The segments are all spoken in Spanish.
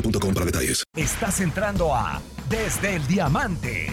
boostmobile.com para detalles. Estás entrando a Desde el Diamante.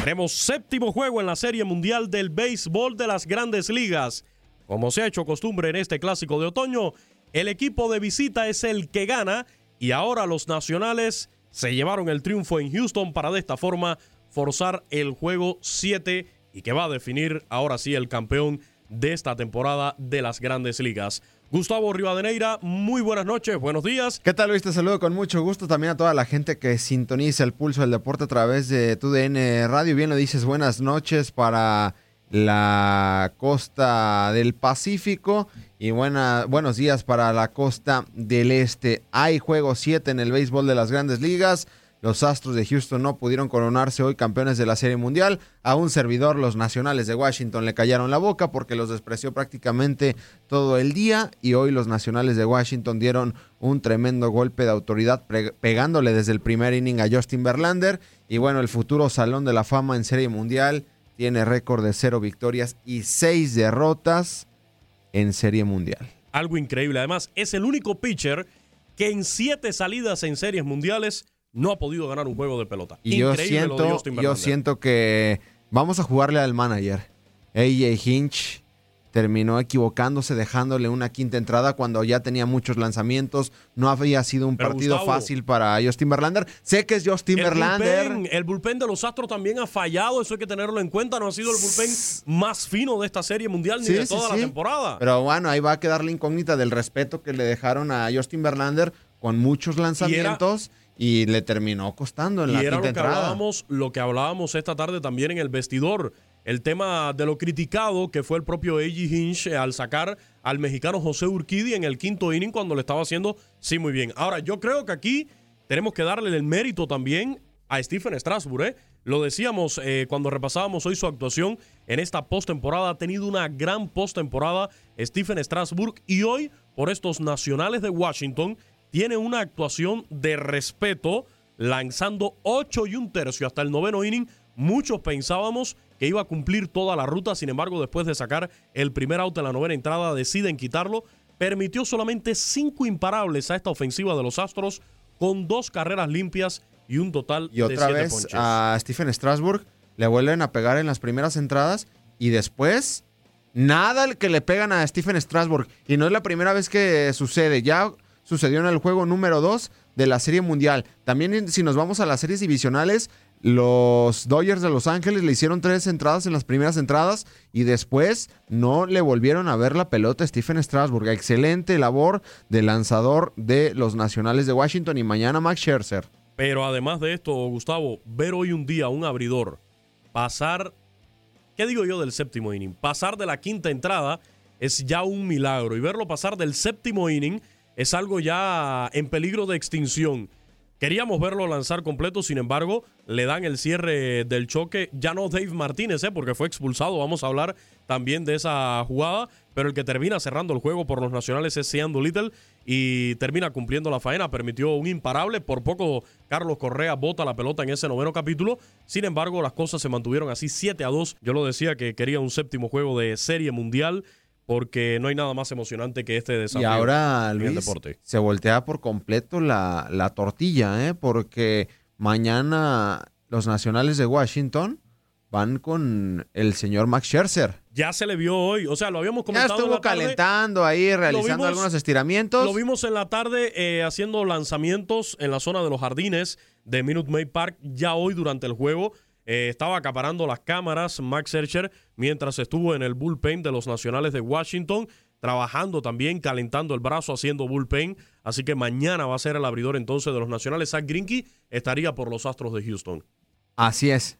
Tenemos séptimo juego en la Serie Mundial del Béisbol de las Grandes Ligas. Como se ha hecho costumbre en este clásico de otoño, el equipo de visita es el que gana y ahora los nacionales se llevaron el triunfo en Houston para de esta forma forzar el juego 7 y que va a definir ahora sí el campeón de esta temporada de las Grandes Ligas. Gustavo Rivadeneira, muy buenas noches, buenos días. ¿Qué tal Luis? Te saludo con mucho gusto también a toda la gente que sintoniza el pulso del deporte a través de TUDN Radio. Bien lo dices, buenas noches para la costa del Pacífico y buenos días para la costa del Este. Hay juego 7 en el béisbol de las grandes ligas. Los Astros de Houston no pudieron coronarse hoy campeones de la Serie Mundial. A un servidor, los Nacionales de Washington le callaron la boca porque los despreció prácticamente todo el día y hoy los Nacionales de Washington dieron un tremendo golpe de autoridad pegándole desde el primer inning a Justin Verlander. Y bueno, el futuro Salón de la Fama en Serie Mundial tiene récord de cero victorias y seis derrotas en Serie Mundial. Algo increíble. Además, es el único pitcher que en siete salidas en series mundiales no ha podido ganar un juego de pelota. Y yo siento, yo siento que vamos a jugarle al manager. AJ Hinch terminó equivocándose dejándole una quinta entrada cuando ya tenía muchos lanzamientos. No había sido un Pero, partido Gustavo, fácil para Justin Verlander. Sé que es Justin El Verlander. bullpen, el bullpen de los Astros también ha fallado, eso hay que tenerlo en cuenta. No ha sido el bullpen más fino de esta serie mundial ni Sí, de toda sí. la temporada. Pero bueno, ahí va a quedar la incógnita del respeto que le dejaron a Justin Verlander con muchos lanzamientos y, le terminó costando en la y era quinta lo que entrada. hablábamos, lo que hablábamos esta tarde también en el vestidor. El tema de lo criticado que fue el propio A.G. Hinch al sacar al mexicano José Urquidi en el quinto inning cuando le estaba haciendo sí muy bien. Ahora, yo creo que aquí tenemos que darle el mérito también a Stephen Strasburg. ¿eh? Lo decíamos eh, cuando repasábamos hoy su actuación en esta postemporada. Ha tenido una gran postemporada Stephen Strasburg y hoy, por estos nacionales de Washington, tiene una actuación de respeto, lanzando 8 y un tercio hasta el noveno inning. Muchos pensábamos que iba a cumplir toda la ruta, sin embargo, después de sacar el primer out en la novena entrada, deciden quitarlo. Permitió solamente cinco imparables a esta ofensiva de los Astros, con dos carreras limpias y un total Y de otra siete vez ponches. a Stephen Strasburg le vuelven a pegar en las primeras entradas y después nada el que le pegan a Stephen Strasburg. Y no es la primera vez que sucede. Ya sucedió en el juego número 2 de la Serie Mundial. También si nos vamos a las series divisionales, los Dodgers de Los Ángeles le hicieron tres entradas en las primeras entradas y después no le volvieron a ver la pelota a Stephen Strasburg. Excelente labor de lanzador de los Nacionales de Washington y mañana Max Scherzer. Pero además de esto, Gustavo, ver hoy un día un abridor pasar, ¿qué digo yo del séptimo inning? Pasar de la quinta entrada es ya un milagro. Y verlo pasar del séptimo inning es algo ya en peligro de extinción. Queríamos verlo lanzar completo, sin embargo, le dan el cierre del choque. Ya no Dave Martínez, ¿eh? porque fue expulsado. Vamos a hablar también de esa jugada. Pero el que termina cerrando el juego por los nacionales es Sean Little y termina cumpliendo la faena. Permitió un imparable. Por poco Carlos Correa bota la pelota en ese noveno capítulo. Sin embargo, las cosas se mantuvieron así 7 a 2. Yo lo decía que quería un séptimo juego de serie mundial porque no hay nada más emocionante que este desafío y ahora, en Luis, el deporte. se voltea por completo la, la tortilla, ¿eh? porque mañana los nacionales de Washington van con el señor Max Scherzer. Ya se le vio hoy, o sea, lo habíamos Ya comentado. en estuvo tarde. calentando ahí, realizando vimos- algunos estiramientos. Lo vimos en la tarde eh, haciendo lanzamientos en la zona de los jardines de Minute Maid Park. Ya hoy durante el juego eh, estaba acaparando las cámaras Max Scherzer mientras estuvo en el bullpen de los Nacionales de Washington, trabajando también, calentando el brazo, haciendo bullpen. Así que mañana va a ser el abridor entonces de los Nacionales. Zach Greinke estaría por los Astros de Houston. Así es.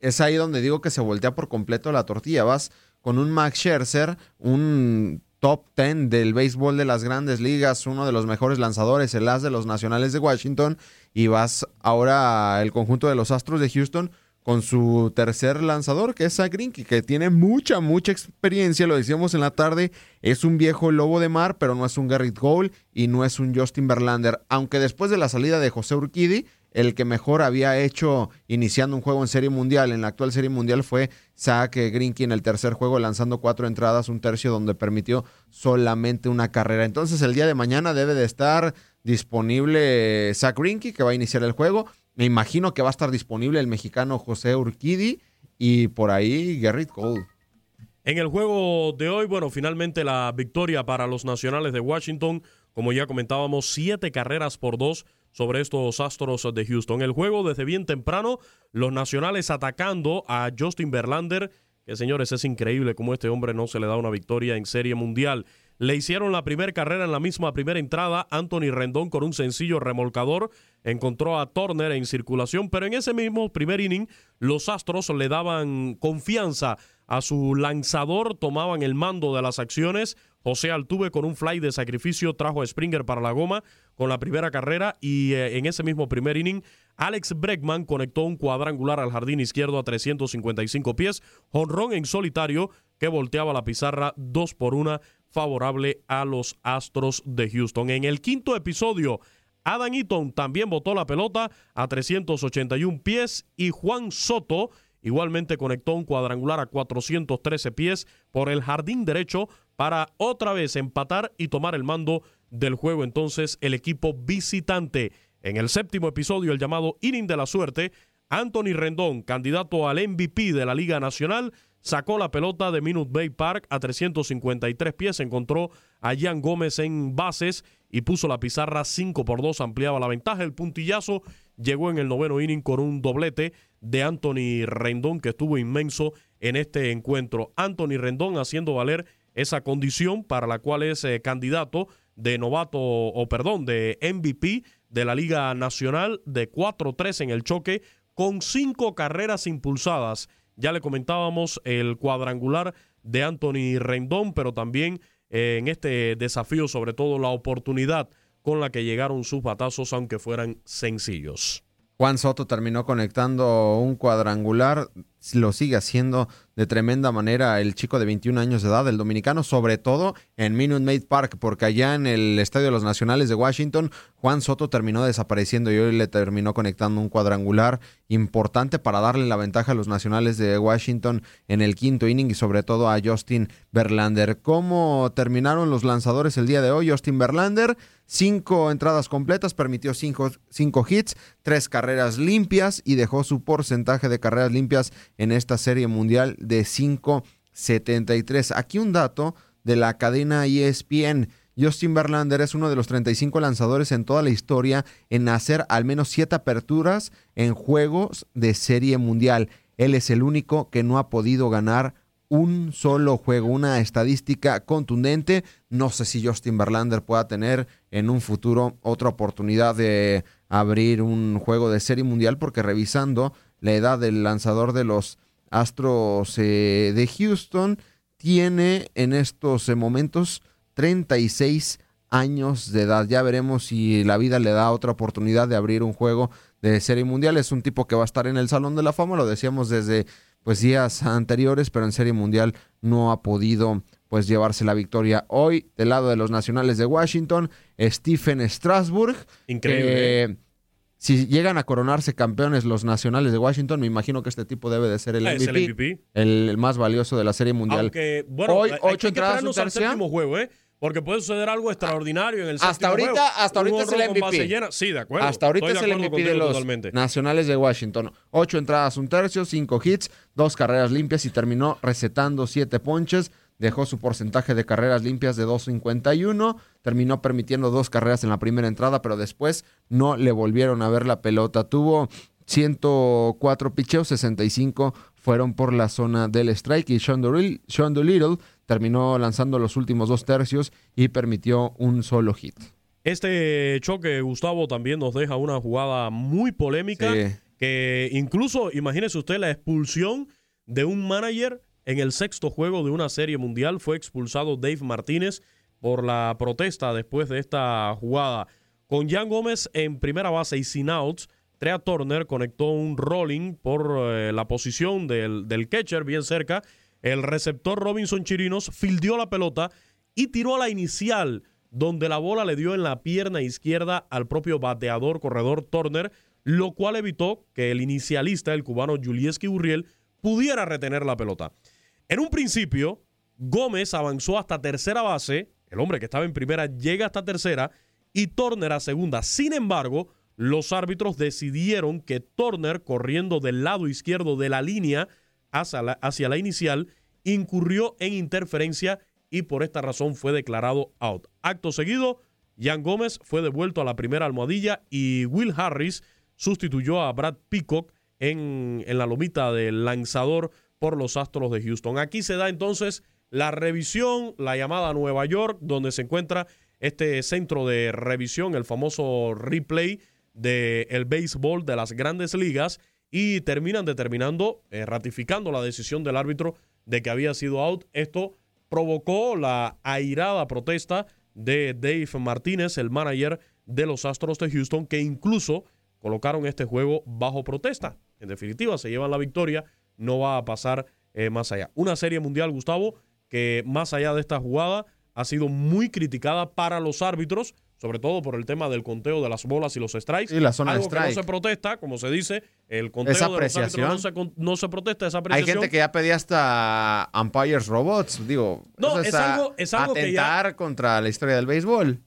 Es ahí donde digo que se voltea por completo la tortilla. Vas con un Max Scherzer, un top 10 del béisbol de las grandes ligas, uno de los mejores lanzadores, el as de los nacionales de Washington, y vas ahora al conjunto de los Astros de Houston con su tercer lanzador, que es Zach que tiene mucha, mucha experiencia, lo decíamos en la tarde, es un viejo lobo de mar, pero no es un Garrett Cole y no es un Justin Verlander, aunque después de la salida de José Urquidi, el que mejor había hecho iniciando un juego en Serie Mundial, en la actual Serie Mundial, fue Zach Greinke en el tercer juego, lanzando cuatro entradas, un tercio donde permitió solamente una carrera. Entonces el día de mañana debe de estar disponible Zach Greinke, que va a iniciar el juego. Me imagino que va a estar disponible el mexicano José Urquidi y por ahí Garrett Cole. En el juego de hoy, bueno, finalmente la victoria para los Nacionales de Washington, como ya comentábamos, siete carreras por dos sobre estos Astros de Houston. El juego desde bien temprano, los Nacionales atacando a Justin Verlander, que señores, es increíble cómo este hombre no se le da una victoria en Serie Mundial. Le hicieron la primera carrera en la misma primera entrada. Anthony Rendón con un sencillo remolcador encontró a Turner en circulación, pero en ese mismo primer inning los Astros le daban confianza a su lanzador, tomaban el mando de las acciones. José Altuve con un fly de sacrificio trajo a Springer para la goma con la primera carrera y eh, en ese mismo primer inning Alex Bregman conectó un cuadrangular al jardín izquierdo a 355 pies, jonrón en solitario que volteaba la pizarra 2 por 1 favorable a los Astros de Houston. En el quinto episodio, Adam Eaton también botó la pelota a 381 pies y Juan Soto igualmente conectó un cuadrangular a 413 pies por el jardín derecho para otra vez empatar y tomar el mando del juego entonces el equipo visitante. En el séptimo episodio, el llamado inning de la suerte, Anthony Rendón, candidato al MVP de la Liga Nacional, sacó la pelota de Minute Bay Park a 353 pies, encontró a Jan Gómez en bases y puso la pizarra 5 por 2, ampliaba la ventaja. El puntillazo llegó en el noveno inning con un doblete de Anthony Rendón que estuvo inmenso en este encuentro. Anthony Rendón haciendo valer esa condición para la cual es eh, candidato de novato, o perdón, de MVP de la Liga Nacional de 4-3 en el choque con cinco carreras impulsadas. Ya le comentábamos el cuadrangular de Anthony Rendón, pero también eh, en este desafío, sobre todo la oportunidad con la que llegaron sus batazos, aunque fueran sencillos. Juan Soto terminó conectando un cuadrangular, lo sigue haciendo de tremenda manera el chico de 21 años de edad, el dominicano, sobre todo en Minute Maid Park, porque allá en el Estadio de los Nacionales de Washington, Juan Soto terminó desapareciendo y hoy le terminó conectando un cuadrangular importante para darle la ventaja a los Nacionales de Washington en el quinto inning y sobre todo a Justin Verlander. ¿Cómo terminaron los lanzadores el día de hoy? Justin Verlander, cinco entradas completas, permitió cinco, cinco hits, tres carreras limpias y dejó su porcentaje de carreras limpias en esta serie mundial de 5.73. Aquí un dato de la cadena ESPN. Justin Verlander es uno de los 35 lanzadores en toda la historia en hacer al menos 7 aperturas en juegos de serie mundial. Él es el único que no ha podido ganar un solo juego, una estadística contundente. No sé si Justin Verlander pueda tener en un futuro otra oportunidad de abrir un juego de serie mundial porque revisando la edad del lanzador de los Astros eh, de Houston tiene en estos eh, momentos 36 años de edad. Ya veremos si la vida le da otra oportunidad de abrir un juego de serie mundial. Es un tipo que va a estar en el Salón de la Fama, lo decíamos desde pues días anteriores, pero en serie mundial no ha podido pues llevarse la victoria. Hoy, del lado de los nacionales de Washington, Stephen Strasburg. Increíble. Eh, si llegan a coronarse campeones los nacionales de Washington, me imagino que este tipo debe de ser el Ah, MVP, el MVP. el, más valioso de la serie mundial. Aunque, bueno, Hoy, hay- ocho que entradas, un al juego, ¿eh? Porque puede suceder algo extraordinario en el Hasta ahorita, juego. hasta ahorita es el MVP. Sí, de acuerdo. Hasta ahorita es el MVP de los totalmente. nacionales de Washington. Ocho entradas, un tercio, cinco hits, dos carreras limpias y terminó recetando siete ponches. Dejó su porcentaje de carreras limpias de 2.51. Terminó permitiendo dos carreras en la primera entrada, pero después no le volvieron a ver la pelota. Tuvo 104 picheos, 65 fueron por la zona del strike y Sean Doolittle terminó lanzando los últimos dos tercios y permitió un solo hit. Este choque, Gustavo, también nos deja una jugada muy polémica. Sí. Que incluso, imagínese usted la expulsión de un manager en el sexto juego de una serie mundial. Fue expulsado Dave Martínez por la protesta después de esta jugada. Con Jan Gómez en primera base y sin outs, Trea Turner conectó un rolling por eh, la posición del, del catcher bien cerca. El receptor Robinson Chirinos fildeó la pelota y tiró a la inicial, donde la bola le dio en la pierna izquierda al propio bateador corredor Turner, lo cual evitó que el inicialista, el cubano Julieski Urriel, pudiera retener la pelota. En un principio, Gómez avanzó hasta tercera base, el hombre que estaba en primera llega hasta tercera y Turner a segunda. Sin embargo, los árbitros decidieron que Turner, corriendo del lado izquierdo de la línea hacia la, hacia la inicial, incurrió en interferencia y por esta razón fue declarado out. Acto seguido, Jan Gómez fue devuelto a la primera almohadilla y Will Harris sustituyó a Brad Peacock en, en la lomita del lanzador por los Astros de Houston. Aquí se da entonces la revisión, la llamada a Nueva York, donde se encuentra este centro de revisión, el famoso replay del el béisbol de las grandes ligas, y terminan determinando, eh, ratificando la decisión del árbitro de que había sido out. Esto provocó la airada protesta de Dave Martínez, el manager de los Astros de Houston, que incluso colocaron este juego bajo protesta. En definitiva, se llevan la victoria, no va a pasar eh, más allá. Una serie mundial, Gustavo, que más allá de esta jugada ha sido muy criticada para los árbitros, sobre todo por el tema del conteo de las bolas y los strikes. Y la zona de que no strike. se protesta, como se dice, el conteo Esa de los árbitros no se, no se protesta, esa Hay apreciación. gente que ya pedía hasta umpires robots, digo. No, es algo- es algo que ya- atentar contra la historia del béisbol.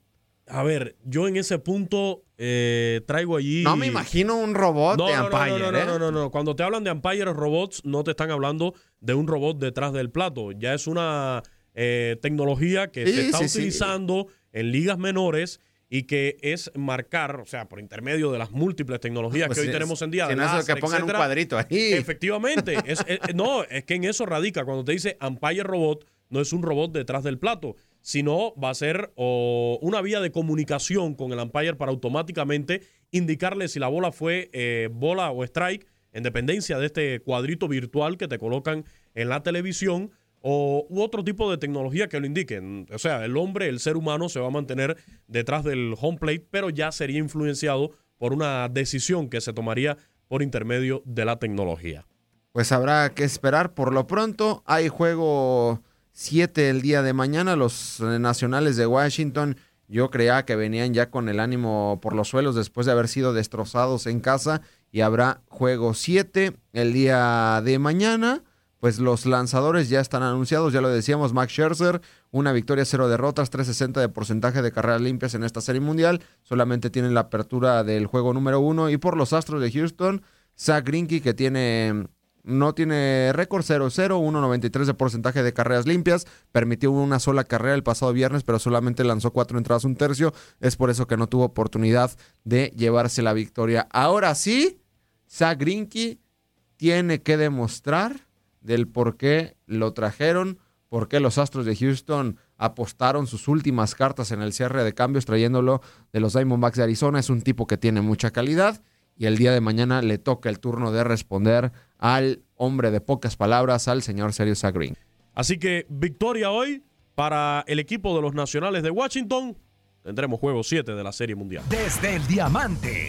A ver, yo en ese punto eh, traigo allí... No me imagino un robot No, de no, no, umpire, no, no, ¿eh? no, no, no. Cuando te hablan de umpires robots, no te están hablando de un robot detrás del plato. Ya es una eh, tecnología que Sí, se está sí, sí. utilizando en ligas menores y que es marcar, o sea, por intermedio de las múltiples tecnologías Pues que hoy tenemos en día. si no es láser, que pongan un etcétera. cuadrito ahí. Efectivamente. es- es- no, es que en eso radica. Cuando te dice umpire robot, no es un robot detrás del plato, sino va a ser una vía de comunicación con el umpire para automáticamente indicarle si la bola fue eh, bola o strike, en dependencia de este cuadrito virtual que te colocan en la televisión o u otro tipo de tecnología que lo indiquen. O sea, el hombre, el ser humano se va a mantener detrás del home plate, pero ya sería influenciado por una decisión que se tomaría por intermedio de la tecnología. Pues habrá que esperar. Por lo pronto, hay juego 7 el día de mañana. Los eh, nacionales de Washington, yo creía que venían ya con el ánimo por los suelos después de haber sido destrozados en casa. Y habrá juego 7 el día de mañana. Pues los lanzadores ya están anunciados, ya lo decíamos, Max Scherzer, una victoria, cero derrotas, 360 de porcentaje de carreras limpias en esta serie mundial. Solamente tienen la apertura del juego número uno. Y por los Astros de Houston, Zach Greinke, que tiene no tiene récord 0-0, 1.93 de porcentaje de carreras limpias. Permitió una sola carrera el pasado viernes, pero solamente lanzó cuatro entradas, un tercio. Es por eso que no tuvo oportunidad de llevarse la victoria. Ahora sí, Zach Greinke tiene que demostrar del por qué lo trajeron, por qué los Astros de Houston apostaron sus últimas cartas en el cierre de cambios trayéndolo de los Diamondbacks de Arizona. Es un tipo que tiene mucha calidad y el día de mañana le toca el turno de responder al hombre de pocas palabras, al señor Sergio Green. Así que victoria hoy para el equipo de los Nacionales de Washington. tendremos juego 7 de la Serie Mundial. Desde el Diamante.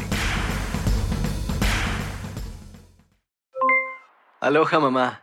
Aloha mamá,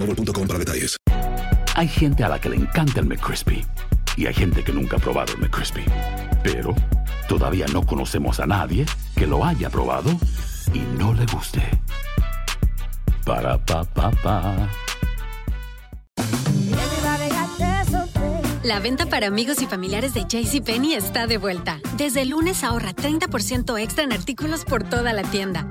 boostmobile.com para detalles. Hay gente a la que le encanta el McCrispy y hay gente que nunca ha probado el McCrispy. Pero todavía no conocemos a nadie que lo haya probado y no le guste. Para pa pa pa. La venta para amigos y familiares de JCPenney está de vuelta. Desde el lunes ahorra 30% extra en artículos por toda la tienda.